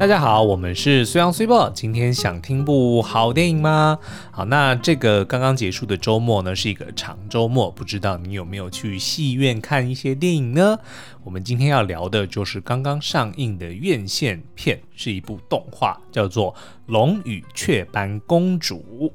大家好，我们是虽阳虽报。今天想听部好电影吗？好，那这个刚刚结束的周末呢，是一个长周末，不知道你有没有去戏院看一些电影呢？我们今天要聊的就是刚刚上映的院线片，是一部动画，叫做《龙与雀斑公主》。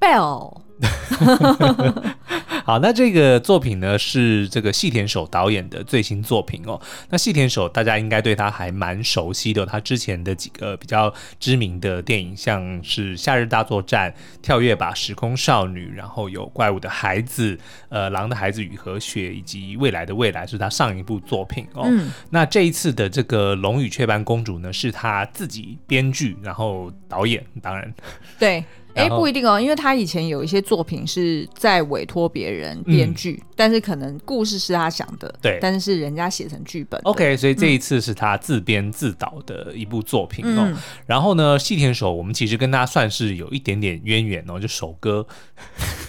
Bell。好，那这个作品呢，是这个细田守导演的最新作品哦。那细田守大家应该对他还蛮熟悉的，他之前的几个比较知名的电影，像是《夏日大作战》、《跳跃吧时空少女》，然后有《怪物的孩子》、呃，《狼的孩子与和雪》，以及《未来的未来》是他上一部作品哦。嗯、那这一次的这个《龙与雀斑公主》呢，是他自己编剧，然后导演，当然对。哎，不一定哦，因为他以前有一些作品是在委托别人编剧，嗯、但是可能故事是他想的，对，但是是人家写成剧本。OK，所以这一次是他自编自导的一部作品哦。嗯、然后呢，细田守，我们其实跟他算是有一点点渊源哦，就守哥，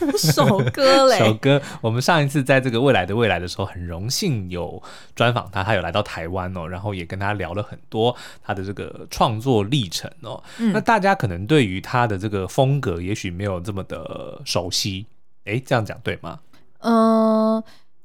守哥嘞，首歌。我们上一次在这个未来的未来的时候，很荣幸有专访他，他有来到台湾哦，然后也跟他聊了很多他的这个创作历程哦。嗯、那大家可能对于他的这个风风格也许没有这么的熟悉，哎，这样讲对吗？嗯、呃，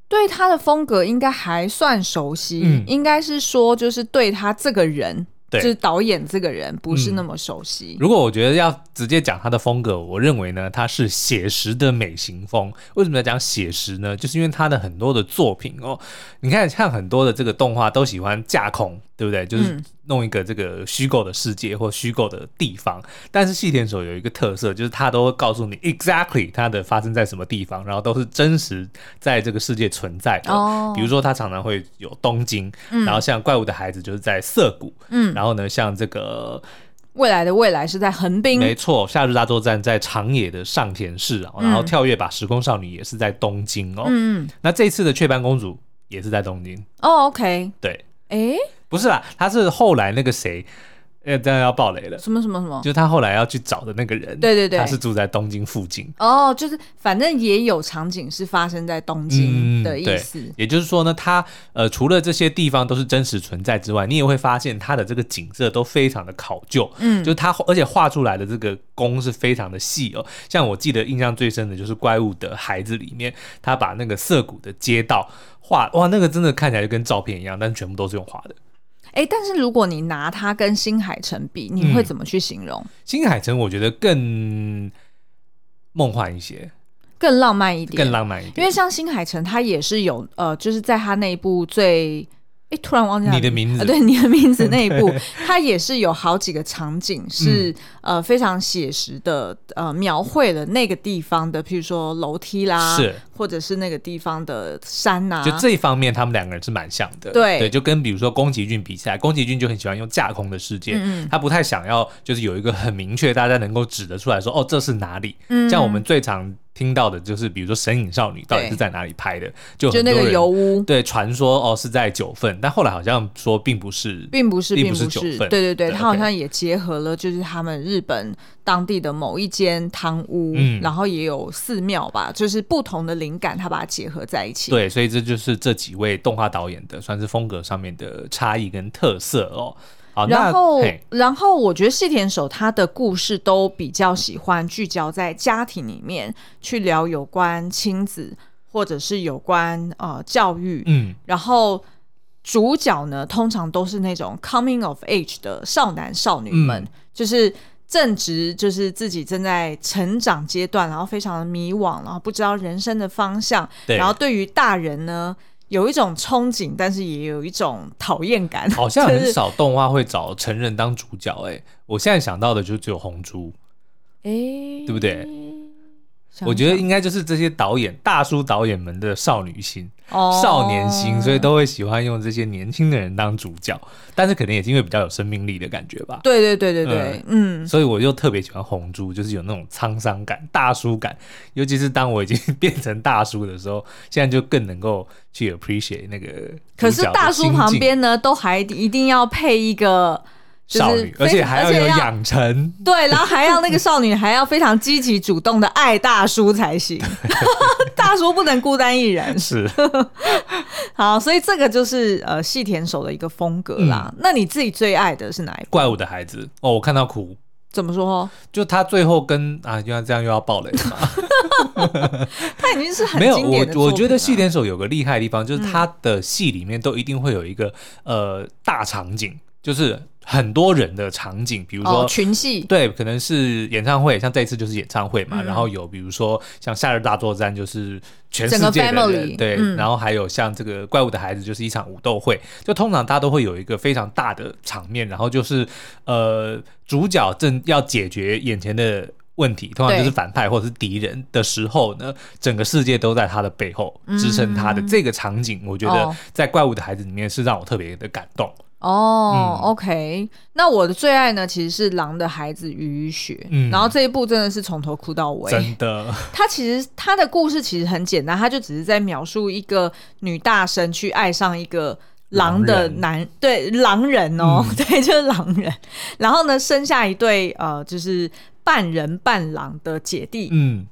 对他的风格应该还算熟悉，嗯、应该是说就是对他这个人。对就是导演这个人不是那么熟悉。嗯、如果我觉得要直接讲他的风格，我认为呢，他是写实的美型风。为什么要讲写实呢？就是因为他的很多的作品哦，你看像很多的这个动画都喜欢架空，对不对？就是弄一个这个虚构的世界或虚构的地方。嗯、但是细田守有一个特色，就是他都会告诉你 exactly 它的发生在什么地方，然后都是真实在这个世界存在的。哦、比如说他常常会有东京，嗯、然后像怪物的孩子就是在涩谷，嗯，然后。呢，像这个未来的未来是在横滨，没错，夏日大作战在长野的上田市，嗯、然后跳跃吧时空少女也是在东京哦。嗯，那这次的雀斑公主也是在东京哦。OK，对，哎，不是啦，他是后来那个谁。呃，当然要爆雷了。什么什么什么？就是他后来要去找的那个人。对对对，他是住在东京附近。哦，就是反正也有场景是发生在东京的意思。嗯、也就是说呢，他呃除了这些地方都是真实存在之外，你也会发现他的这个景色都非常的考究。嗯，就是他而且画出来的这个工是非常的细哦。像我记得印象最深的就是《怪物的孩子》里面，他把那个涩谷的街道画，哇，那个真的看起来就跟照片一样，但是全部都是用画的。哎，但是如果你拿它跟新海诚比，你会怎么去形容？嗯、新海诚我觉得更梦幻一些，更浪漫一点，更浪漫一点。因为像新海诚，他也是有呃，就是在他那一部最。哎，突然忘记了你的名字，啊、对你的名字 那一部，它也是有好几个场景是、嗯、呃非常写实的，呃描绘了那个地方的，譬如说楼梯啦，是。或者是那个地方的山呐、啊，就这一方面他们两个人是蛮像的，对。对，就跟比如说宫崎骏比赛，宫崎骏就很喜欢用架空的世界，嗯、他不太想要就是有一个很明确大家能够指得出来说哦这是哪里，嗯、像我们最常。听到的就是，比如说《神隐少女》到底是在哪里拍的？对就就那个油屋，对，传说哦是在九份，但后来好像说并不是，并不是，并不是九份。对对对，他好像也结合了，就是他们日本当地的某一间汤屋，嗯，然后也有寺庙吧，就是不同的灵感，他把它结合在一起。对，所以这就是这几位动画导演的算是风格上面的差异跟特色哦。好然后，然后我觉得细田守他的故事都比较喜欢聚焦在家庭里面去聊有关亲子或者是有关呃教育，嗯，然后主角呢通常都是那种 coming of age 的少男少女们，嗯、就是正值就是自己正在成长阶段，然后非常的迷惘，然后不知道人生的方向，然后对于大人呢。有一种憧憬，但是也有一种讨厌感。好像很少动画会找成人当主角，欸，哎，我现在想到的就只有红猪，哎，对不对？想想我觉得应该就是这些导演大叔导演们的少女心。哦、少年心，所以都会喜欢用这些年轻的人当主角，但是可能也是因为比较有生命力的感觉吧。对对对对对，嗯，嗯，所以我就特别喜欢红猪，就是有那种沧桑感、大叔感，尤其是当我已经 变成大叔的时候，现在就更能够去 appreciate 那个。可是大叔旁边呢，都还一定要配一个少女，而且还要有养成，对，然后还要那个少女还要非常积极主动的爱大叔才行，大叔不能孤单一人。是，好，所以这个就是呃细田守的一个风格啦。嗯、那你自己最爱的是哪一部？怪物的孩子哦，我看到哭。怎么说？就他最后跟啊，就像这样又要爆雷嘛？他已经是很没有我，我觉得细田守有个厉害的地方，就是他的戏里面都一定会有一个呃大场景，就是。很多人的场景，比如说、哦、群戏，对，可能是演唱会，像这一次就是演唱会嘛。嗯、然后有比如说像《夏日大作战》，就是全世界的人，对。嗯、然后还有像这个怪物的孩子，就是一场武斗会。就通常大家都会有一个非常大的场面，然后就是呃，主角正要解决眼前的问题，通常就是反派或者是敌人的时候呢，整个世界都在他的背后支撑他的这个场景，嗯、我觉得在《怪物的孩子》里面是让我特别的感动。哦、oh，OK，那我的最爱呢，其实是《狼的孩子雨与雪》，嗯，然后这一部真的是从头哭到尾，真的。他其实他的故事其实很简单，他就只是在描述一个女大生去爱上一个狼的男，人对，狼人哦，嗯、对，就是狼人，然后呢，生下一对呃，就是半人半狼的姐弟，嗯。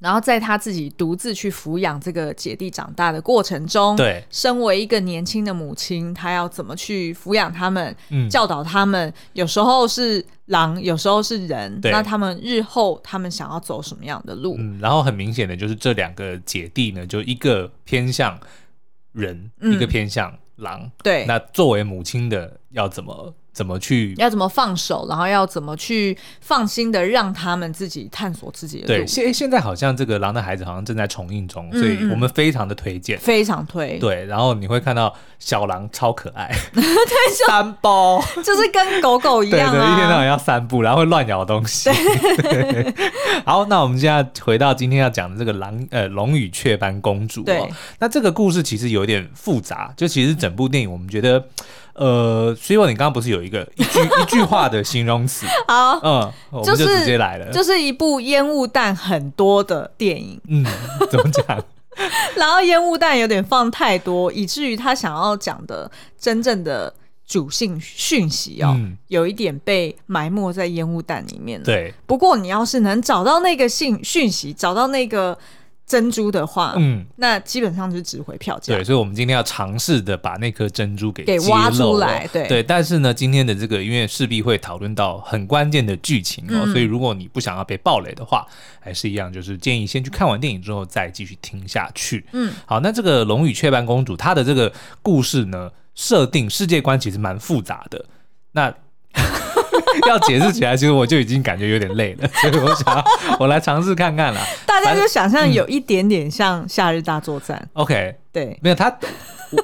然后在他自己独自去抚养这个姐弟长大的过程中，对，身为一个年轻的母亲，她要怎么去抚养他们，嗯、教导他们？有时候是狼，有时候是人，那他们日后他们想要走什么样的路？嗯，然后很明显的就是这两个姐弟呢，就一个偏向人，嗯、一个偏向狼。对，那作为母亲的要怎么？怎么去？要怎么放手？然后要怎么去放心的让他们自己探索自己的路？对，现现在好像这个《狼的孩子》好像正在重映中，嗯嗯，所以我们非常的推荐，非常推。对，然后你会看到小狼超可爱，对，散步 就是跟狗狗一样啊，对对，一天到晚要散步，然后会乱咬东西。对 好，那我们现在回到今天要讲的这个狼呃《龙与雀斑公主》哦。对，那这个故事其实有点复杂，就其实整部电影我们觉得。呃，所以你刚刚不是有一个 一句一句话的形容词？好，嗯，我们就直接来了，就是一部烟雾弹很多的电影。嗯，怎么讲？然后烟雾弹有点放太多，以至于他想要讲的真正的主性讯息哦，嗯、有一点被埋没在烟雾弹里面了。对，不过你要是能找到那个信讯息，找到那个。珍珠的话，嗯，那基本上就是值回票价。对，所以，我们今天要尝试的把那颗珍珠给给挖出来。对对，但是呢，今天的这个因为势必会讨论到很关键的剧情哦，嗯、所以如果你不想要被暴雷的话，还是一样，就是建议先去看完电影之后再继续听下去。嗯，好，那这个《龙与雀斑公主》它的这个故事呢，设定世界观其实蛮复杂的。那 要解释起来，其实我就已经感觉有点累了，所以我想要我来尝试看看啦。大家就想象有一点点像《夏日大作战》。OK，对，没有他，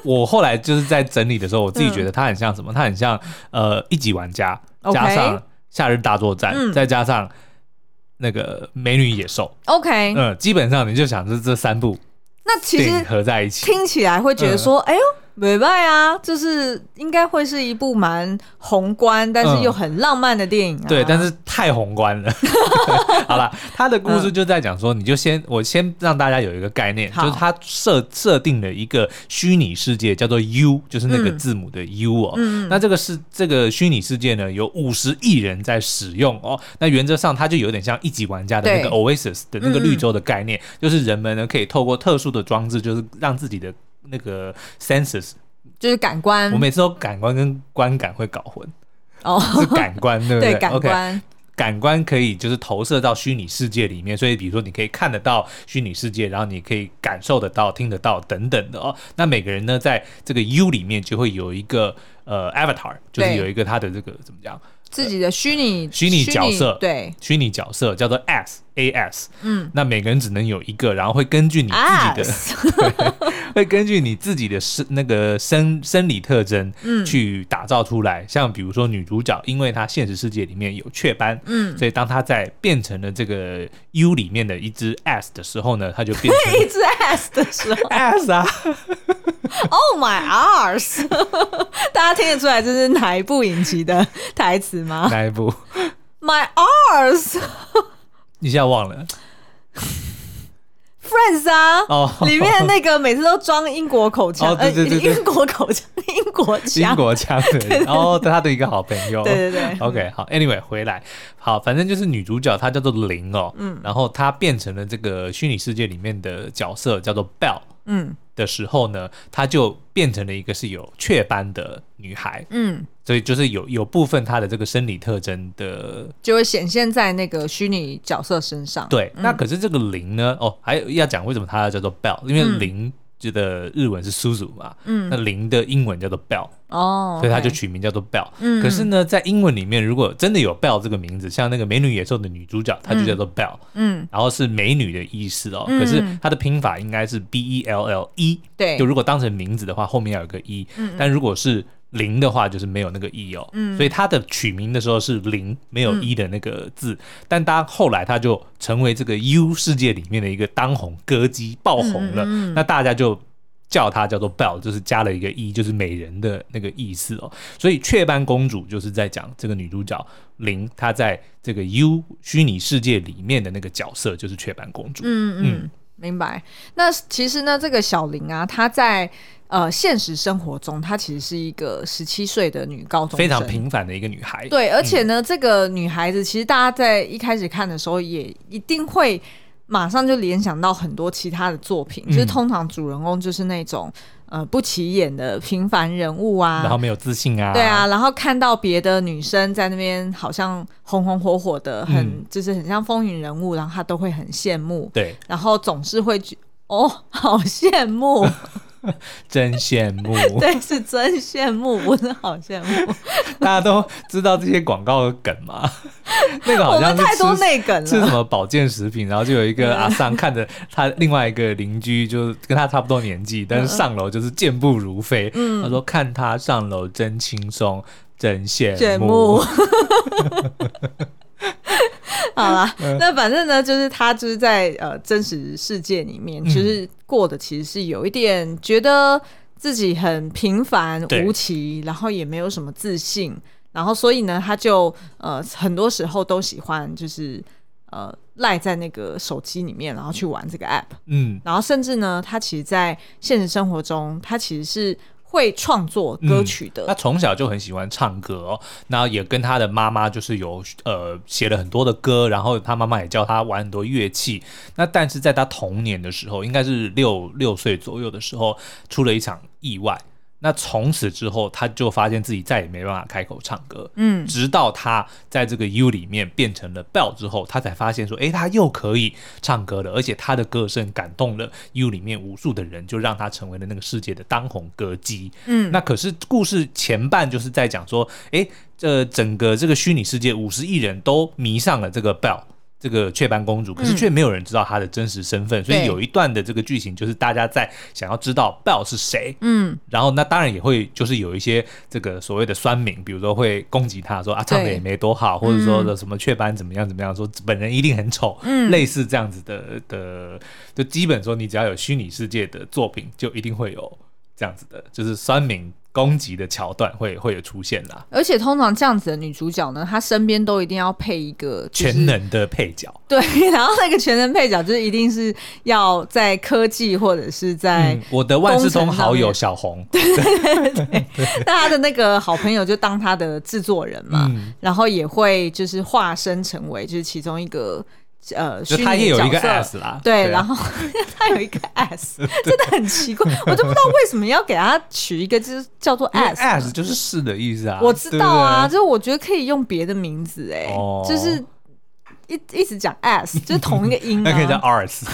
我后来就是在整理的时候，我自己觉得他很像什么？他很像呃一级玩家加上《夏日大作战》，再加上那个《美女野兽》。OK，嗯，基本上你就想是这三部，那其实合在一起，听起来会觉得说，哎呦。美拜啊，就是应该会是一部蛮宏观，但是又很浪漫的电影啊。嗯、对，但是太宏观了。好了，他的故事就在讲说，你就先我先让大家有一个概念，就是他设设定了一个虚拟世界，叫做 U，就是那个字母的 U 哦。嗯、那这个是这个虚拟世界呢，有五十亿人在使用哦。那原则上，它就有点像一级玩家的那个 Oasis 的那个绿洲的概念，嗯、就是人们呢可以透过特殊的装置，就是让自己的。那个 senses 就是感官，我每次都感官跟观感会搞混哦，是感官对不对？对，感官，okay, 感官可以就是投射到虚拟世界里面，所以比如说你可以看得到虚拟世界，然后你可以感受得到、听得到等等的哦。那每个人呢，在这个 U 里面就会有一个呃 avatar，就是有一个他的这个怎么讲？自己的虚拟虚拟角色，对，虚拟角色叫做 S A S，嗯，那每个人只能有一个，然后会根据你自己的 会根据你自己的生那个生生理特征，嗯，去打造出来。像比如说女主角，因为她现实世界里面有雀斑，嗯，所以当她在变成了这个 U 里面的一只 S 的时候呢，她就变成 一只 S 的时候，S 啊，Oh my arse，大家听得出来这是哪一部影集的台词吗？哪一部？My arse，一下忘了。Friends 啊，哦，里面那个每次都装英国口腔，对对对，英国口腔，英国腔，英国腔，对，然后他的一个好朋友，对对对，OK，好，Anyway，回来，好，反正就是女主角她叫做玲哦，嗯，然后她变成了这个虚拟世界里面的角色，叫做 Belle，嗯。的时候呢，她就变成了一个是有雀斑的女孩，嗯，所以就是有有部分她的这个生理特征的，就会显现在那个虚拟角色身上。对，嗯、那可是这个零呢？哦，还有要讲为什么它要叫做 Belle，因为零。嗯记得日文是 Suzu 嘛，嗯，那零的英文叫做 Belle，哦，所以他就取名叫做 Belle。嗯，可是呢，在英文里面，如果真的有 Belle 这个名字，像那个美女野兽的女主角，她就叫做 Belle，嗯，然后是美女的意思哦。可是它的拼法应该是 B E L L E，对，就如果当成名字的话，后面要有个 E，但如果是零的话就是没有那个一哦，嗯，所以它的取名的时候是零没有一的那个字，嗯、但当后来它就成为这个 U 世界里面的一个当红歌姬爆红了，嗯嗯、那大家就叫他叫做 Belle，就是加了一个一就是美人的那个意思哦。所以雀斑公主就是在讲这个女主角零，她在这个 U 虚拟世界里面的那个角色就是雀斑公主。嗯嗯，嗯明白。那其实呢，这个小玲啊，她在。呃，现实生活中，她其实是一个十七岁的女高中生，非常平凡的一个女孩。对，而且呢，嗯、这个女孩子其实大家在一开始看的时候，也一定会马上就联想到很多其他的作品，嗯、就是通常主人公就是那种呃不起眼的平凡人物啊，然后没有自信啊，对啊，然后看到别的女生在那边好像红红火火的，很、嗯、就是很像风云人物，然后她都会很羡慕，对，然后总是会觉哦，好羡慕。真羡慕，对，是真羡慕，不是好羡慕。大家都知道这些广告的梗吗？那个好像太多内梗了，是什么保健食品？然后就有一个阿桑看着他另外一个邻居，就是跟他差不多年纪，但是上楼就是健步如飞。嗯，他说看他上楼真轻松，真羡慕。好啦，那反正呢，就是他就是在呃真实世界里面，就是过的其实是有一点觉得自己很平凡无奇，然后也没有什么自信，然后所以呢，他就呃很多时候都喜欢就是呃赖在那个手机里面，然后去玩这个 app，嗯，然后甚至呢，他其实，在现实生活中，他其实是。会创作歌曲的，嗯、他从小就很喜欢唱歌哦，然后也跟他的妈妈就是有呃写了很多的歌，然后他妈妈也教他玩很多乐器。那但是在他童年的时候，应该是六六岁左右的时候，出了一场意外。那从此之后，他就发现自己再也没办法开口唱歌。嗯，直到他在这个 U 里面变成了 Belle 之后，他才发现说，哎，他又可以唱歌了，而且他的歌声感动了 U 里面无数的人，就让他成为了那个世界的当红歌姬。嗯，那可是故事前半就是在讲说，哎，这整个这个虚拟世界五十亿人都迷上了这个 Belle。这个雀斑公主，可是却没有人知道她的真实身份，嗯、所以有一段的这个剧情就是大家在想要知道 Belle 是谁，嗯，然后那当然也会就是有一些这个所谓的酸民，比如说会攻击她说啊唱的也没多好，或者说的什么雀斑怎么样怎么样，说本人一定很丑，嗯，类似这样子的的，就基本说你只要有虚拟世界的作品，就一定会有这样子的，就是酸民。攻击的桥段会会有出现啦，而且通常这样子的女主角呢，她身边都一定要配一个、就是、全能的配角。对，然后那个全能配角就是一定是要在科技或者是在、嗯、我的万事通好友小红，对 对对，那他的那个好朋友就当他的制作人嘛，嗯、然后也会就是化身成为就是其中一个。呃，就他也有一个 S 啦，对，然后 他有一个 S，真的很奇怪，我就不知道为什么要给他取一个就是叫做 S，S 就是是的意思啊，我知道啊，就是我觉得可以用别的名字哎，就是。一一直讲 s 就是同一个音，那可以叫 rs。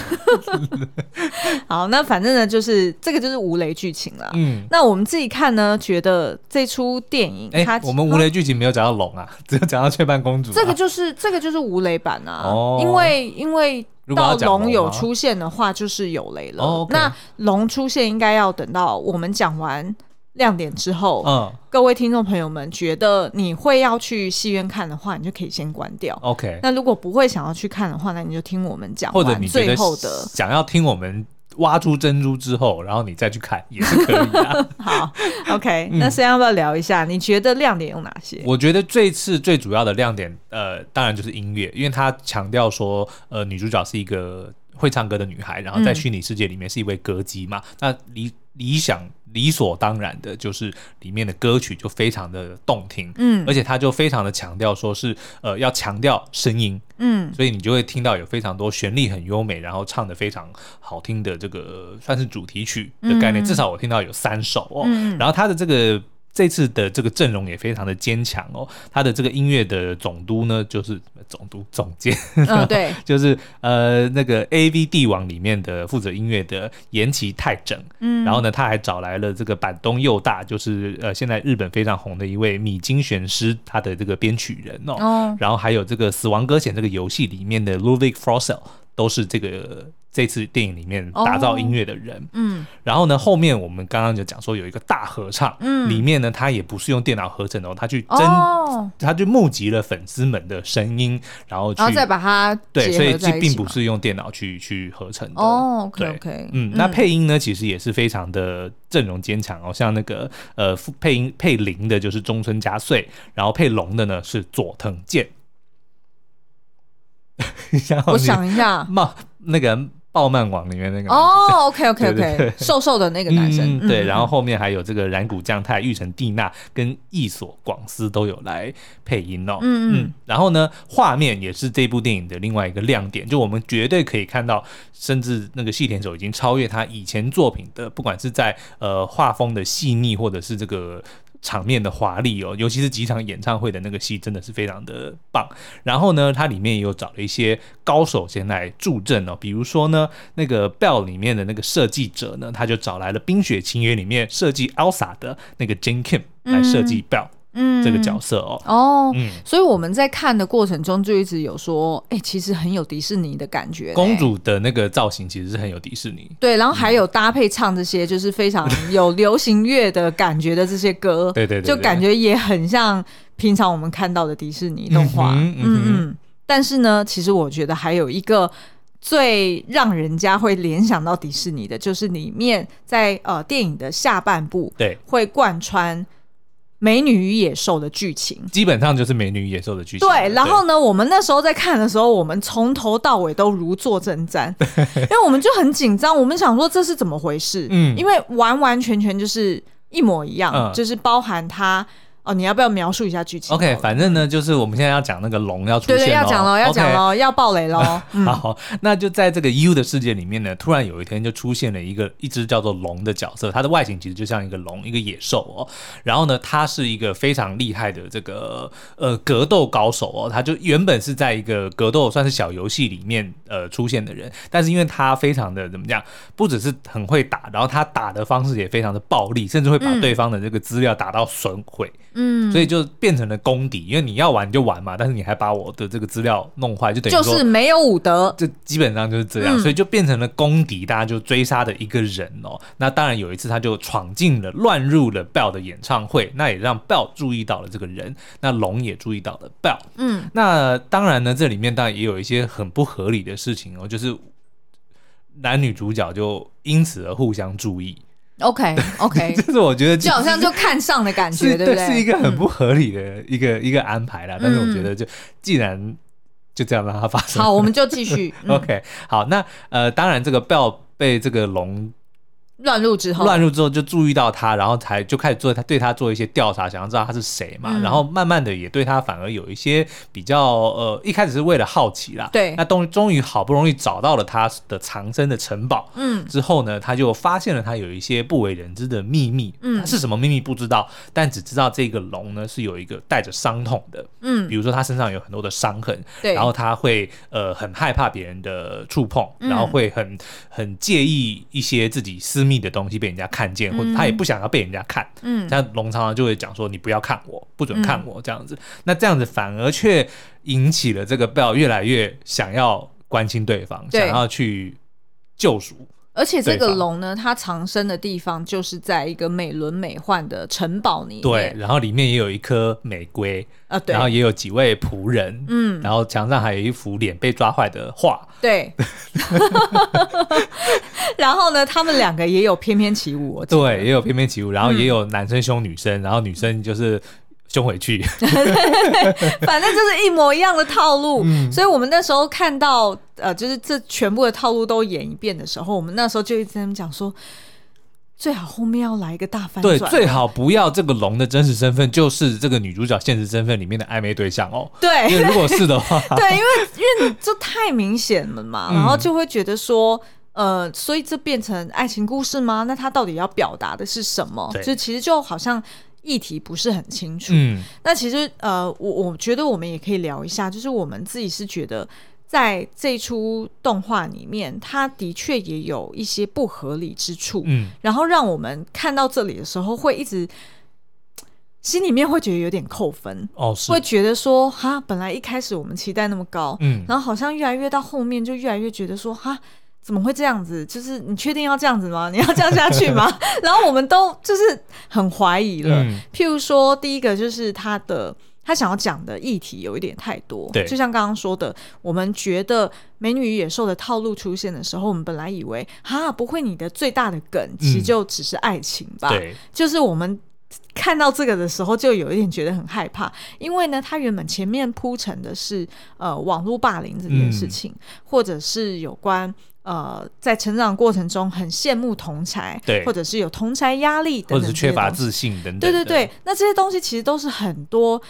好，那反正呢，就是这个就是无雷剧情了。嗯，那我们自己看呢，觉得这出电影，它我们无雷剧情没有讲到龙啊，只有讲到雀斑公主。这个就是这个就是无雷版啊，因为因为到龙有出现的话，就是有雷了。那龙出现应该要等到我们讲完。亮点之后，嗯，各位听众朋友们，觉得你会要去戏院看的话，你就可以先关掉。OK，那如果不会想要去看的话，那你就听我们讲，或者你最后的想要听我们挖出珍珠之后，然后你再去看也是可以的。好，OK，嗯，那先要不要聊一下？你觉得亮点有哪些？我觉得这次最主要的亮点，呃，当然就是音乐，因为他强调说，呃，女主角是一个。会唱歌的女孩，然后在虚拟世界里面是一位歌姬嘛，嗯、那理理想理所当然的就是里面的歌曲就非常的动听，嗯，而且他就非常的强调说是呃要强调声音，嗯，所以你就会听到有非常多旋律很优美，然后唱的非常好听的这个算是主题曲的概念，嗯、至少我听到有三首哦，嗯、然后他的这个。这次的这个阵容也非常的坚强哦，他的这个音乐的总督呢，就是总督总监，嗯，对，就是呃那个 AV 帝王里面的负责音乐的岩崎泰整，嗯，然后呢，他还找来了这个板东佑大，就是呃现在日本非常红的一位米津玄师，他的这个编曲人哦，哦。然后还有这个死亡搁浅这个游戏里面的 Ludwig Forssell 都是这个。这次电影里面打造音乐的人，哦、嗯，然后呢，后面我们刚刚就讲说有一个大合唱，嗯，里面呢，他也不是用电脑合成的，他去真，哦、他就募集了粉丝们的声音，然后去，然后再把它对，所以这并不是用电脑去去合成的。哦，OK OK，对嗯，那配音呢，其实也是非常的阵容坚强哦，像那个呃配音配零的就是中村佳穗，然后配龙的呢是佐藤健。我想一下，冒那个。爆漫王里面那个。哦，OK OK OK，瘦瘦的那个男生，对，然后后面还有这个染谷将太、玉城蒂娜跟役所广司都有来配音哦，嗯。嗯，然后呢，画面也是这部电影的另外一个亮点，就我们绝对可以看到，甚至那个细田守已经超越他以前作品的，不管是在呃画风的细腻，或者是这个。场面的华丽哦，尤其是几场演唱会的那个戏，真的是非常的棒。然后呢，它里面也有找了一些高手先来助阵哦，比如说呢，那个 Belle 里面的那个设计者呢，他就找来了《冰雪情缘》里面设计 Elsa 的那个 Jane Kim 来设计 Belle。嗯嗯，这个角色哦，哦，嗯，所以我们在看的过程中就一直有说，哎、欸，其实很有迪士尼的感觉。公主的那个造型其实是很有迪士尼，对，然后还有搭配唱这些，就是非常有流行乐的感觉的这些歌，对，对对对，就感觉也很像平常我们看到的迪士尼动画，嗯嗯，嗯。但是呢，其实我觉得还有一个最让人家会联想到迪士尼的，就是里面在呃电影的下半部，对，会贯穿。美女与野兽的剧情基本上就是美女与野兽的剧情。对，然后呢，我们那时候在看的时候，我们从头到尾都如坐针毡，因为我们就很紧张，我们想说这是怎么回事？嗯，因为完完全全就是一模一样，嗯、就是包含它。哦，你要不要描述一下剧情？OK，反正呢，就是我们现在要讲那个龙要出现，对对，要讲了，要讲了，Okay. 要爆雷喽。嗯、好，那就在这个 U 的世界里面呢，突然有一天就出现了一个一只叫做龙的角色，它的外形其实就像一个龙，一个野兽哦。然后呢，它是一个非常厉害的这个呃格斗高手哦。他就原本是在一个格斗算是小游戏里面呃出现的人，但是因为他非常的怎么讲，不只是很会打，然后他打的方式也非常的暴力，甚至会把对方的这个资料打到损毁。嗯嗯，所以就变成了公敌，因为你要玩就玩嘛，但是你还把我的这个资料弄坏，就等于说就是没有武德，就基本上就是这样，嗯、所以就变成了公敌，大家就追杀的一个人哦。那当然有一次他就闯进了，乱入了 Belle 的演唱会，那也让 Belle 注意到了这个人，那龙也注意到了 Belle。嗯，那当然呢，这里面当然也有一些很不合理的事情哦，就是男女主角就因此而互相注意。OK OK，就是我觉得就好像就看上的感觉，对不对？是一个很不合理的一个一个安排啦。但是我觉得，就既然就这样让它发生，好，我们就继续。OK，好，那呃，当然这个 Belle 被这个龙。乱入之后，乱入之后就注意到他，然后才就开始做他对他做一些调查，想要知道他是谁嘛。嗯、然后慢慢的也对他反而有一些比较呃，一开始是为了好奇啦。对。那终终于好不容易找到了他的藏身的城堡。嗯。之后呢，他就发现了他有一些不为人知的秘密。嗯。他是什么秘密不知道，但只知道这个龙呢是有一个带着伤痛的。嗯。比如说他身上有很多的伤痕。对。然后他会呃很害怕别人的触碰，然后会很很介意一些自己私。秘的东西被人家看见，或者他也不想要被人家看。嗯，像龙常常就会讲说：“你不要看我，不准看我。”这样子，嗯、那这样子反而却引起了这个 Belle 越来越想要关心对方，对想要去救赎。而且这个龙呢，它藏身的地方就是在一个美轮美奂的城堡里面。对，然后里面也有一颗玫瑰啊，对，然后也有几位仆人，嗯，然后墙上还有一幅脸被抓坏的画。对。然后呢，他们两个也有翩翩起舞。对，也有翩翩起舞，然后也有男生凶女生，嗯、然后女生就是。凶回去，反正就是一模一样的套路。嗯、所以我们那时候看到呃，就是这全部的套路都演一遍的时候，我们那时候就一直在讲说，最好后面要来一个大反转。对，最好不要这个龙的真实身份就是这个女主角现实身份里面的暧昧对象哦。对，因为如果是的话，对，因为因为你就太明显了嘛，然后就会觉得说。呃，所以这变成爱情故事吗？那他到底要表达的是什么？就其实就好像议题不是很清楚。嗯，那其实呃，我我觉得我们也可以聊一下，就是我们自己是觉得在这出动画里面，它的确也有一些不合理之处。嗯，然后让我们看到这里的时候，会一直心里面会觉得有点扣分。哦，是会觉得说哈，本来一开始我们期待那么高，嗯，然后好像越来越到后面就越来越觉得说哈。怎么会这样子？就是你确定要这样子吗？你要这样下去吗？然后我们都就是很怀疑了。嗯、譬如说，第一个就是他的他想要讲的议题有一点太多。对，就像刚刚说的，我们觉得《美女与野兽》的套路出现的时候，我们本来以为哈不会，你的最大的梗其实就只是爱情吧？就是我们看到这个的时候，就有一点觉得很害怕，因为呢，他原本前面铺陈的是呃网络霸凌这件事情，嗯、或者是有关。呃，在成长过程中很羡慕同才，对，或者是有同才压力等等，或者是缺乏自信等等。对对对，那这些东西其实都是很多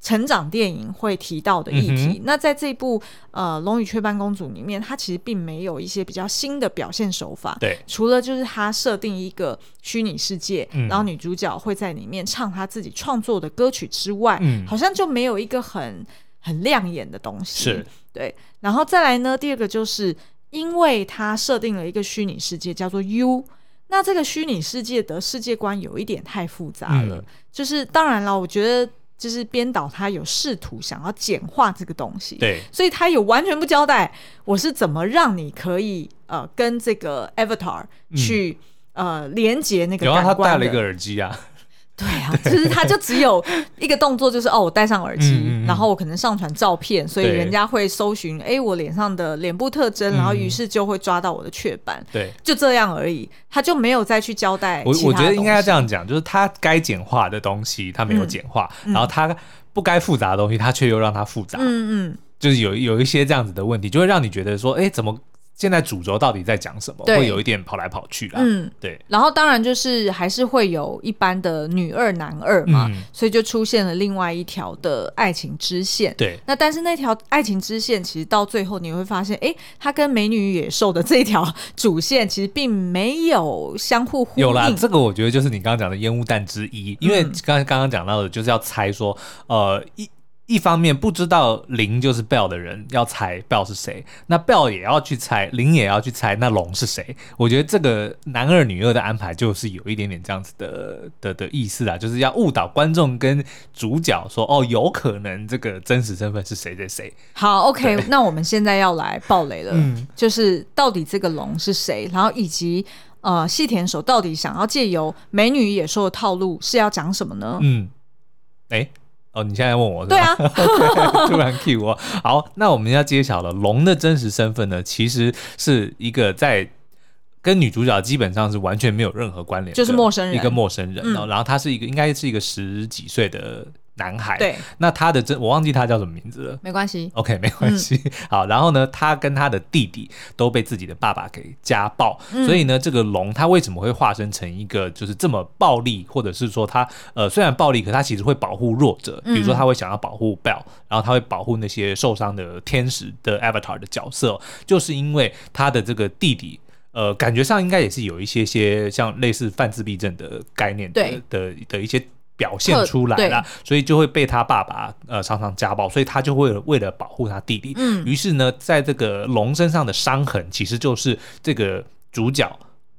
成长电影会提到的议题。嗯、那在这部呃《龙与雀斑公主》里面，它其实并没有一些比较新的表现手法。对，除了就是它设定一个虚拟世界，嗯、然后女主角会在里面唱她自己创作的歌曲之外，嗯、好像就没有一个很很亮眼的东西。是，对。然后再来呢，第二个就是。因为它设定了一个虚拟世界，叫做 U，那这个虚拟世界的世界观有一点太复杂了。嗯、就是当然了，我觉得就是编导他有试图想要简化这个东西，对，所以他有完全不交代我是怎么让你可以呃跟这个 Avatar 去、嗯、呃连接那个。然后他戴了一个耳机啊。对啊，就是他就只有一个动作，就是哦，我戴上耳机，嗯嗯、然后我可能上传照片，所以人家会搜寻，哎对，我脸上的脸部特征，然后于是就会抓到我的雀斑，对，就这样而已，他就没有再去交代。我我觉得应该要这样讲，就是他该简化的东西他没有简化，嗯、然后他不该复杂的东西他却又让它复杂，嗯嗯，就是有有一些这样子的问题，就会让你觉得说，哎，怎么？现在主轴到底在讲什么？对会有一点跑来跑去啦。嗯，对。然后当然就是还是会有一般的女二男二嘛，嗯、所以就出现了另外一条的爱情支线。对。那但是那条爱情支线其实到最后你会发现，哎，它跟美女与野兽的这一条主线其实并没有相互呼应。有啦，这个我觉得就是你刚刚讲的烟雾弹之一，因为刚刚刚讲到的就是要猜说，呃一。一方面不知道零就是 Bell 的人要猜 Bell 是谁，那 Bell 也要去猜，零也要去猜，那龙是谁？我觉得这个男二女二的安排就是有一点点这样子的的的意思啊，就是要误导观众跟主角说，哦，有可能这个真实身份是谁谁谁。好，OK，那我们现在要来爆雷了，嗯，就是到底这个龙是谁，然后以及呃细田守到底想要借由美女野兽的套路是要讲什么呢？嗯，哎。哦，你现在问我是吧？对啊，okay, 突然 cue 我。好，那我们要揭晓了，龙的真实身份呢，其实是一个在跟女主角基本上是完全没有任何关联，就是陌生人，一个陌生人。嗯、然后他是一个，应该是一个十几岁的。男孩，对，那他的真我忘记他叫什么名字了，没关系，OK，没关系。嗯、好，然后呢，他跟他的弟弟都被自己的爸爸给家暴，嗯、所以呢，这个龙他为什么会化身成一个就是这么暴力，或者是说他呃虽然暴力，可他其实会保护弱者，比如说他会想要保护 Bell，然后他会保护那些受伤的天使的 Avatar 的角色，就是因为他的这个弟弟，呃，感觉上应该也是有一些些像类似犯自闭症的概念的对。的的一些。表现出来了，所以就会被他爸爸呃常常家暴，所以他就会为了保护他弟弟，嗯，于是呢，在这个龙身上的伤痕其实就是这个主角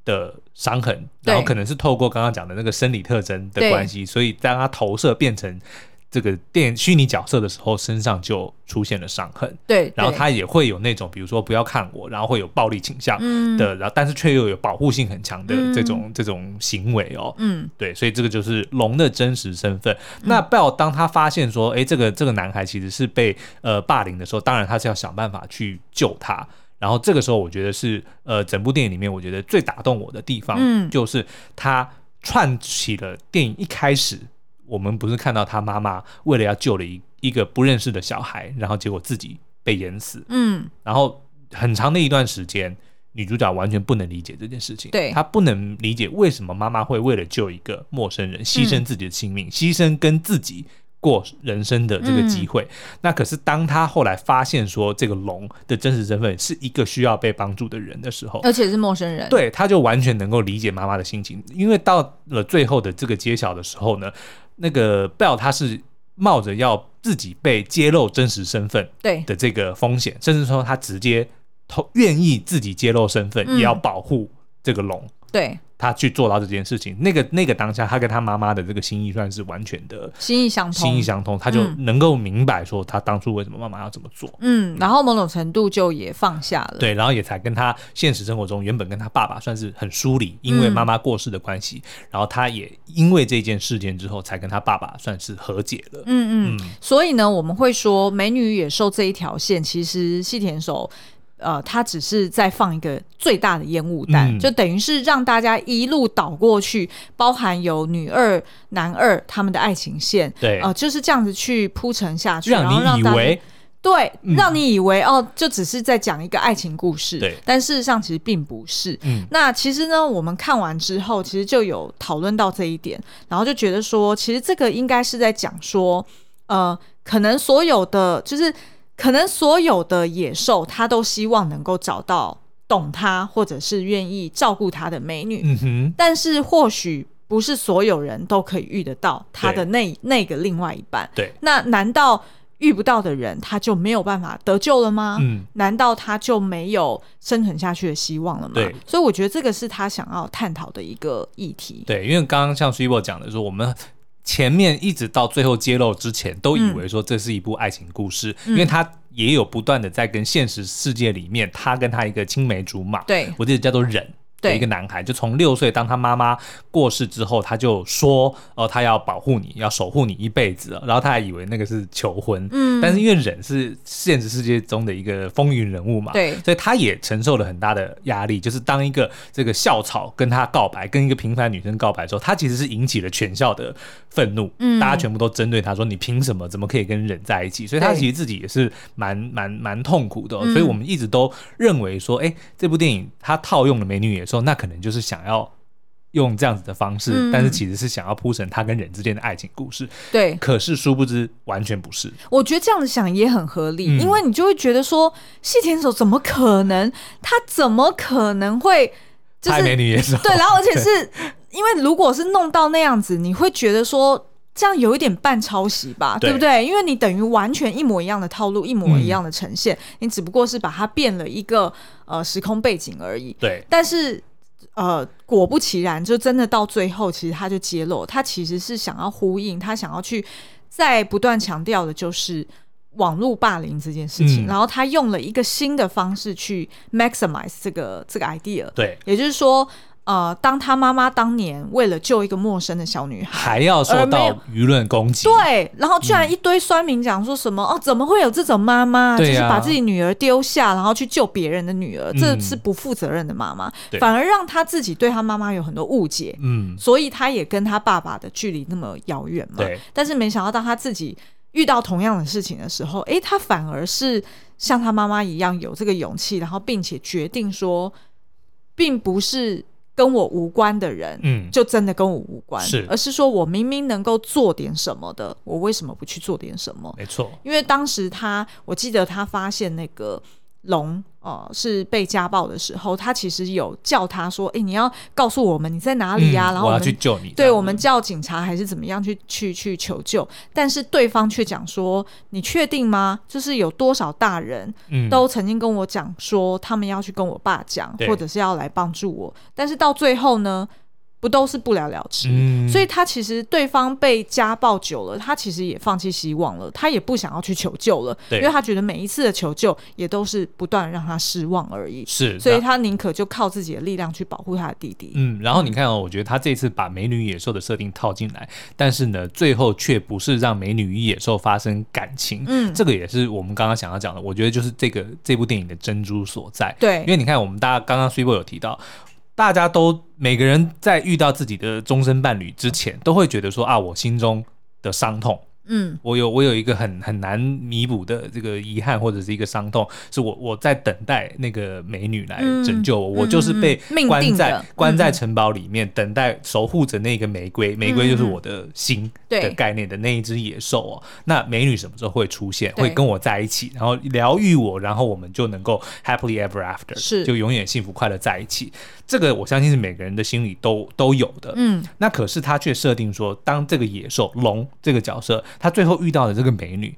的伤痕，然后可能是透过刚刚讲的那个生理特征的关系，所以当他投射变成。这个电虚拟角色的时候，身上就出现了伤痕。对，然后他也会有那种，比如说不要看我，然后会有暴力倾向的，然后但是却又有保护性很强的这种这种行为哦。嗯，对，所以这个就是龙的真实身份。那 Bell 当他发现说，哎，这个这个男孩其实是被呃霸凌的时候，当然他是要想办法去救他。然后这个时候，我觉得是呃整部电影里面我觉得最打动我的地方，嗯，就是他串起了电影一开始。我们不是看到他妈妈为了要救了一一个不认识的小孩，然后结果自己被淹死。嗯，然后很长的一段时间，女主角完全不能理解这件事情。对，她不能理解为什么妈妈会为了救一个陌生人牺牲自己的性命，嗯、牺牲跟自己。过人生的这个机会，嗯、那可是当她后来发现说这个龙的真实身份是一个需要被帮助的人的时候，而且是陌生人，对，她就完全能够理解妈妈的心情。因为到了最后的这个揭晓的时候呢，那个 Belle 他是冒着要自己被揭露真实身份对的这个风险，甚至说他直接投愿意自己揭露身份，嗯、也要保护这个龙。对。他去做到这件事情，那个那个当下，他跟他妈妈的这个心意算是完全的心意相通，心意相通，他就能够明白说他当初为什么妈妈要这么做。嗯，然后某种程度就也放下了。对，然后也才跟他现实生活中原本跟他爸爸算是很疏离，因为妈妈过世的关系，嗯、然后他也因为这件事件之后，才跟他爸爸算是和解了。嗯嗯，嗯所以呢，我们会说《美女与野兽》这一条线，其实细田守。呃，他只是在放一个最大的烟雾弹，嗯、就等于是让大家一路倒过去，包含有女二、男二他们的爱情线，对，呃，就是这样子去铺陈下去，让你以为，对，嗯、让你以为哦，就只是在讲一个爱情故事，对，但事实上其实并不是。嗯，那其实呢，我们看完之后，其实就有讨论到这一点，然后就觉得说，其实这个应该是在讲说，呃，可能所有的就是。可能所有的野兽，他都希望能够找到懂他，或者是愿意照顾他的美女。嗯哼。但是或许不是所有人都可以遇得到他的那那个另外一半。对。那难道遇不到的人，他就没有办法得救了吗？嗯。难道他就没有生存下去的希望了吗？对。所以我觉得这个是他想要探讨的一个议题。对，因为刚刚像 Cibo 讲的说，我们。前面一直到最后揭露之前，都以为说这是一部爱情故事，嗯、因为他也有不断的在跟现实世界里面，他跟他一个青梅竹马，对，我记得叫做忍。的一个男孩，就从六岁，当他妈妈过世之后，他就说：“哦，他要保护你，要守护你一辈子。”然后他还以为那个是求婚，嗯，但是因为忍是现实世界中的一个风云人物嘛，对，所以他也承受了很大的压力。就是当一个这个校草跟他告白，跟一个平凡女生告白之后，他其实是引起了全校的愤怒，嗯，大家全部都针对他说：“你凭什么？怎么可以跟忍在一起？”所以他其实自己也是蛮蛮蛮痛苦的。所以我们一直都认为说：“哎，这部电影他套用了《美女野兽》，那可能就是。”想要用这样子的方式，嗯、但是其实是想要铺成他跟人之间的爱情故事。对，可是殊不知完全不是。我觉得这样子想也很合理，嗯、因为你就会觉得说，细田守怎么可能？他怎么可能会就是？对，然后而且是因为如果是弄到那样子，你会觉得说这样有一点半抄袭吧，对，对不对？因为你等于完全一模一样的套路，一模一样的呈现，嗯、你只不过是把它变了一个呃时空背景而已。对，但是。呃，果不其然，就真的到最后，其实他就揭露，他其实是想要呼应，他想要去再不断强调的，就是网络霸凌这件事情。嗯、然后他用了一个新的方式去 maximize 这个这个 idea。对，也就是说。呃，当他妈妈当年为了救一个陌生的小女孩，还要受到舆论攻击，对，然后居然一堆酸民讲说什么、嗯、哦，怎么会有这种妈妈，啊、就是把自己女儿丢下，然后去救别人的女儿，嗯、这是不负责任的妈妈，对。反而让他自己对他妈妈有很多误解，嗯，所以他也跟他爸爸的距离那么遥远嘛，对，但是没想到当他自己遇到同样的事情的时候，哎，他反而是像他妈妈一样有这个勇气，然后并且决定说，并不是。跟我无关的人，嗯，就真的跟我无关，是，而是说我明明能够做点什么的，我为什么不去做点什么？没错，因为当时他，我记得他发现那个。龙呃是被家暴的时候，他其实有叫他说：“哎、欸，你要告诉我们你在哪里呀、啊？”嗯、然后我们去救你。对，我们叫警察还是怎么样去去去求救？但是对方却讲说：“你确定吗？就是有多少大人都曾经跟我讲说，他们要去跟我爸讲，嗯、或者是要来帮助我，但是到最后呢？”不都是不了了之，嗯、所以他其实对方被家暴久了，他其实也放弃希望了，他也不想要去求救了，对因为他觉得每一次的求救也都是不断让他失望而已。是，所以他宁可就靠自己的力量去保护他的弟弟。嗯，然后你看哦，我觉得他这次把美女野兽的设定套进来，但是呢，最后却不是让美女与野兽发生感情。嗯，这个也是我们刚刚想要讲的，我觉得就是这个这部电影的珍珠所在。对，因为你看，我们大家刚刚 Cibo 有提到。大家都每个人在遇到自己的终身伴侣之前，都会觉得说啊，我心中的伤痛。嗯，我有我有一个很很难弥补的这个遗憾或者是一个伤痛，是我我在等待那个美女来拯救我，嗯、我就是被关在、嗯、关在城堡里面，等待守护着那个玫瑰，玫瑰就是我的心的概念的那一只野兽哦。那美女什么时候会出现？会跟我在一起，然后疗愈我，然后我们就能够 happily ever after，是就永远幸福快乐在一起。这个我相信是每个人的心里都都有的。嗯，那可是他却设定说，当这个野兽龙这个角色。他最后遇到的这个美女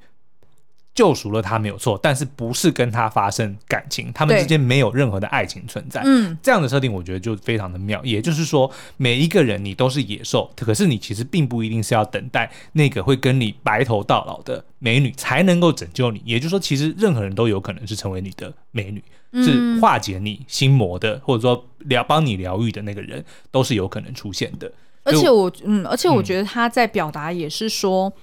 救赎了他没有错，但是不是跟他发生感情，他们之间没有任何的爱情存在。嗯，这样的设定我觉得就非常的妙。也就是说，每一个人你都是野兽，可是你其实并不一定是要等待那个会跟你白头到老的美女才能够拯救你。也就是说，其实任何人都有可能是成为你的美女，是化解你心魔的，或者说疗帮你疗愈的那个人，都是有可能出现的。而且我嗯，而且我觉得他在表达也是说。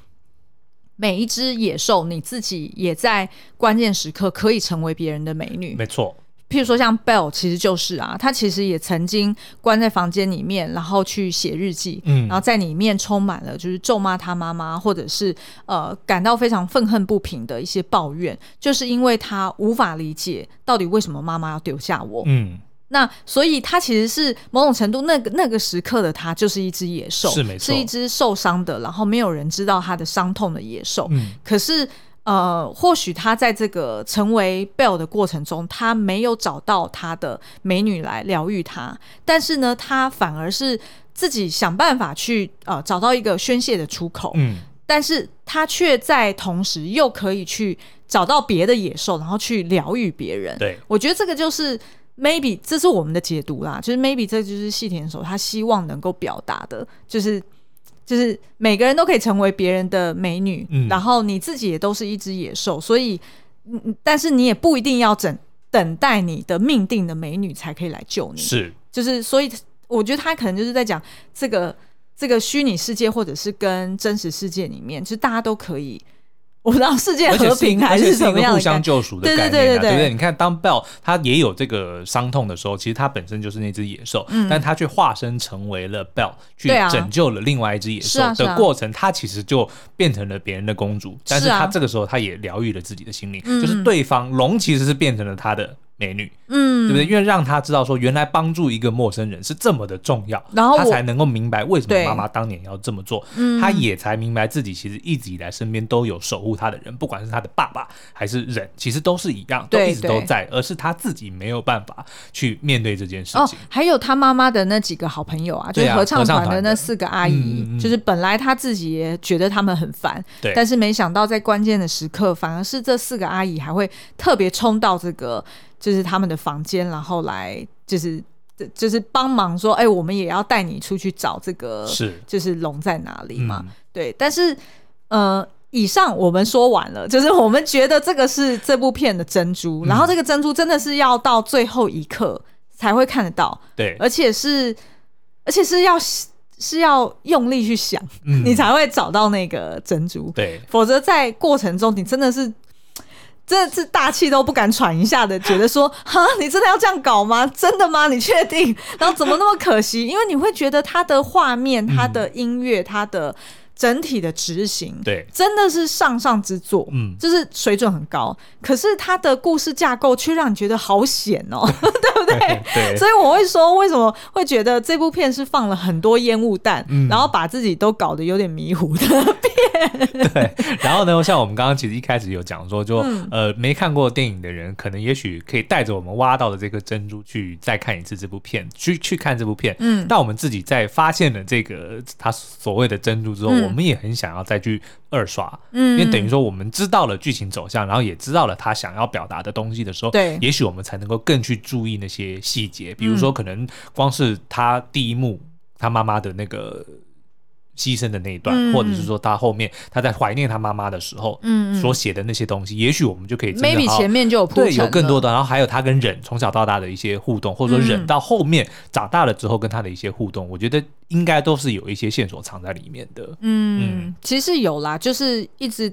每一只野兽，你自己也在关键时刻可以成为别人的美女。没错，譬如说像 Belle，其实就是啊，他其实也曾经关在房间里面，然后去写日记，嗯，然后在里面充满了就是咒骂他妈妈，或者是呃感到非常愤恨不平的一些抱怨，就是因为他无法理解到底为什么妈妈要丢下我，嗯。那所以，他其实是某种程度，那个那个时刻的他，就是一只野兽，是没错，是一只受伤的，然后没有人知道他的伤痛的野兽。嗯，可是，呃，或许他在这个成为 Belle 的过程中，他没有找到他的美女来疗愈他，但是呢，他反而是自己想办法去呃找到一个宣泄的出口。嗯，但是他却在同时又可以去找到别的野兽，然后去疗愈别人。对，我觉得这个就是。Maybe 这是我们的解读啦，就是 Maybe 这就是细田守他希望能够表达的，就是就是每个人都可以成为别人的美女，嗯，然后你自己也都是一只野兽，所以，嗯，但是你也不一定要等等待你的命定的美女才可以来救你，是，就是所以我觉得他可能就是在讲这个这个虚拟世界或者是跟真实世界里面，就是大家都可以。我不知道世界和平还是什么样的，互相救赎的概念啊，对对对。对，对不对？你看，当 Belle 他也有这个伤痛的时候，其实他本身就是那只野兽，嗯，但他却化身成为了 Belle 去拯救了另外一只野兽的过程，他其实就变成了别人的公主，但是他这个时候他也疗愈了自己的心灵，就是对方龙其实是变成了他的。美女，嗯，对不对？因为让他知道说，原来帮助一个陌生人是这么的重要，然后他才能够明白为什么妈妈当年要这么做。嗯，他也才明白自己其实一直以来身边都有守护他的人，不管是他的爸爸还是人，其实都是一样，都一直都在，而是他自己没有办法去面对这件事情。哦，还有他妈妈的那几个好朋友啊，就是合唱团的那四个阿姨，就是本来他自己也觉得他们很烦，对，但是没想到在关键的时刻，反而是这四个阿姨还会特别冲到这个。就是他们的房间，然后来就是就是帮忙说，哎、欸，我们也要带你出去找这个，是。就是龙在哪里嘛？嗯、对，但是呃，以上我们说完了，就是我们觉得这个是这部片的珍珠，嗯、然后这个珍珠真的是要到最后一刻才会看得到，对，而且是而且是要是要用力去想，嗯、你才会找到那个珍珠，对，否则在过程中你真的是。真的是大气都不敢喘一下的，觉得说，哈，你真的要这样搞吗？真的吗？你确定？然后怎么那么可惜？因为你会觉得他的画面、他的音乐、他的。整体的执行，对，真的是上上之作，嗯，就是水准很高。可是它的故事架构却让你觉得好险哦，对不对？对，所以我会说，为什么会觉得这部片是放了很多烟雾弹，嗯、然后把自己都搞得有点迷糊的片。对，然后呢，像我们刚刚其实一开始有讲说，就、嗯、呃没看过电影的人，可能也许可以带着我们挖到的这个珍珠去再看一次这部片，去去看这部片。嗯，但我们自己在发现了这个他所谓的珍珠之后，嗯、我们也很想要再去二刷，嗯，因为等于说我们知道了剧情走向，然后也知道了他想要表达的东西的时候，对，也许我们才能够更去注意那些细节，比如说可能光是他第一幕他妈妈的那个。牺牲的那一段，嗯、或者是说他后面他在怀念他妈妈的时候，嗯，所写的那些东西，嗯、也许我们就可以 maybe 前面就有铺陈，对，有更多的，然后还有他跟忍从小到大的一些互动，或者说忍到后面长大了之后跟他的一些互动，我觉得应该都是有一些线索藏在里面的。嗯，嗯其实有啦，就是一直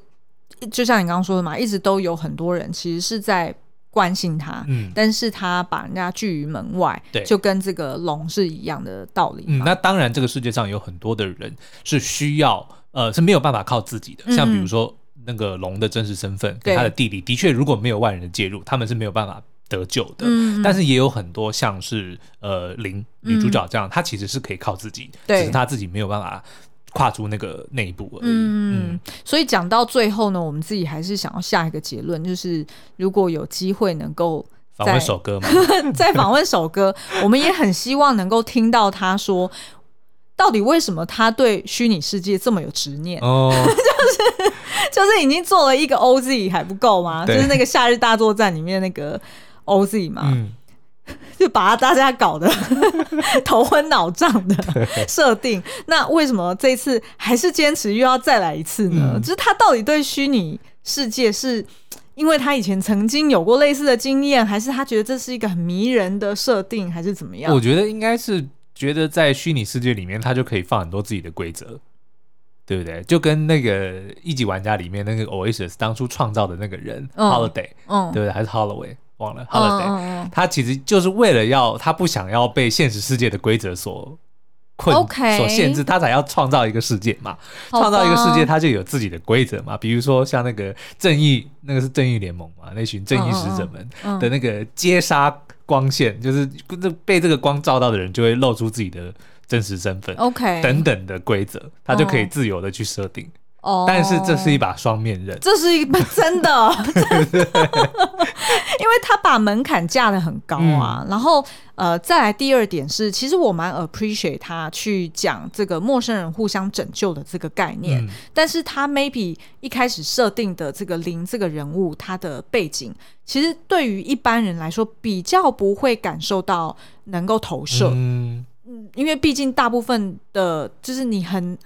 就像你刚刚说的嘛，一直都有很多人其实是在。关心他，嗯，但是他把人家拒于门外，对，就跟这个龙是一样的道理。嗯，那当然，这个世界上有很多的人是需要呃是没有办法靠自己的。像比如说那个龙的真实身份跟他的弟弟，的确如果没有外人的介入，他们是没有办法得救的。嗯、但是也有很多像是呃林女主角这样，她、嗯、其实是可以靠自己，只是她自己没有办法。跨出那个那一步而已。嗯，嗯，所以讲到最后呢，我们自己还是想要下一个结论，就是如果有机会能够访问首歌嘛，再访问首歌，我们也很希望能够听到他说，到底为什么他对虚拟世界这么有执念？哦，就是就是已经做了一个 OZ 还不够吗？就是那个夏日大作战里面那个 OZ 嘛。嗯就把大家搞得头昏脑胀的设定，那为什么这次还是坚持又要再来一次呢？嗯、就是他到底对虚拟世界是因为他以前曾经有过类似的经验，还是他觉得这是一个很迷人的设定，还是怎么样？我觉得应该是觉得在虚拟世界里面，他就可以放很多自己的规则，对不对？就跟那个一级玩家里面那个 Oasis 当初创造的那个人、嗯、Holiday，嗯，对不对？还是 Holloway？忘了，Holiday，、嗯嗯、他其实就是为了要他不想要被现实世界的规则所困.所限制，他才要创造一个世界嘛。创造一个世界，他就有自己的规则嘛。比如说像那个正义，那个是正义联盟嘛，那群正义使者们的那个接杀光线，就是被这个光照到的人就会露出自己的真实身份，OK，等等的规则，他就可以自由的去设定。哦，但是这是一把双面刃，这是一把 真的，真的因为他把门槛架得很高啊。嗯、然后呃，再来第二点是，其实我蛮 appreciate 他去讲这个陌生人互相拯救的这个概念，嗯、但是他 maybe 一开始设定的这个林这个人物，他的背景，其实对于一般人来说比较不会感受到能够投射，嗯，因为毕竟大部分的，就是你很。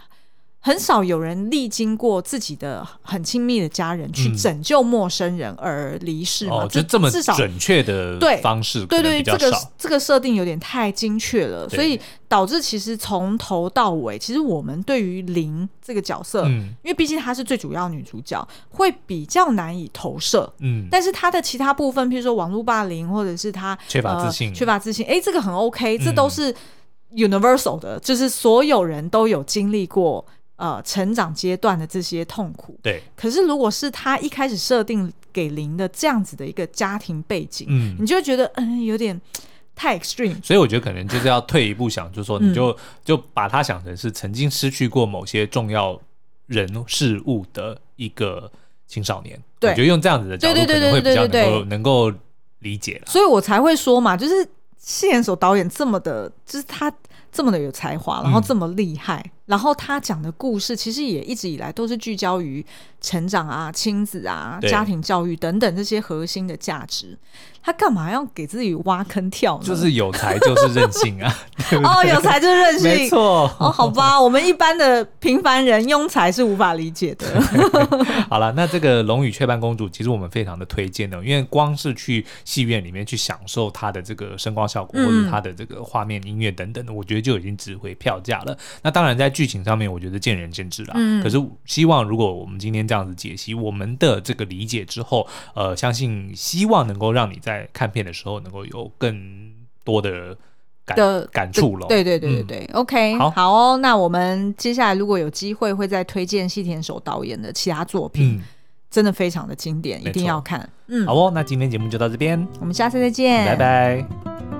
很少有人历经过自己的很亲密的家人去拯救陌生人而离世嘛？嗯、就这么准确的方式，对对对，这个这个设定有点太精确了，所以导致其实从头到尾，其实我们对于林这个角色，嗯、因为毕竟她是最主要女主角，会比较难以投射。嗯，但是她的其他部分，譬如说网络霸凌，或者是她缺乏自信，呃、缺乏自信，哎，这个很 OK，这都是 universal 的，嗯、就是所有人都有经历过。呃，成长阶段的这些痛苦，对。可是，如果是他一开始设定给灵的这样子的一个家庭背景，嗯，你就会觉得，嗯，有点太 extreme。所以，我觉得可能就是要退一步想，就是说，你就、嗯、就把他想成是曾经失去过某些重要人事物的一个青少年。对，我觉得用这样子的角度，可能会比较能够能够理解了。所以我才会说嘛，就是细田守导演这么的，就是他。这么的有才华，然后这么厉害，嗯、然后他讲的故事其实也一直以来都是聚焦于成长啊、亲子啊、家庭教育等等这些核心的价值。他干嘛要给自己挖坑跳呢？就是有才就是任性啊！对对哦，有才就是任性，没错。哦，好吧，我们一般的平凡人庸才是无法理解的。好了，那这个《龙与雀斑公主》其实我们非常的推荐的，因为光是去戏院里面去享受它的这个声光效果，或者它的这个画面、音乐等等的，我觉得就已经值回票价了。那当然，在剧情上面，我觉得见仁见智啦。嗯。可是希望如果我们今天这样子解析我们的这个理解之后，呃，相信希望能够让你在。看片的时候，能够有更多的感的感触了。对对对对对、嗯、，OK，好好哦。那我们接下来如果有机会，会再推荐细田守导演的其他作品，嗯、真的非常的经典，一定要看。嗯，好哦。那今天节目就到这边，我们下次再见，拜拜。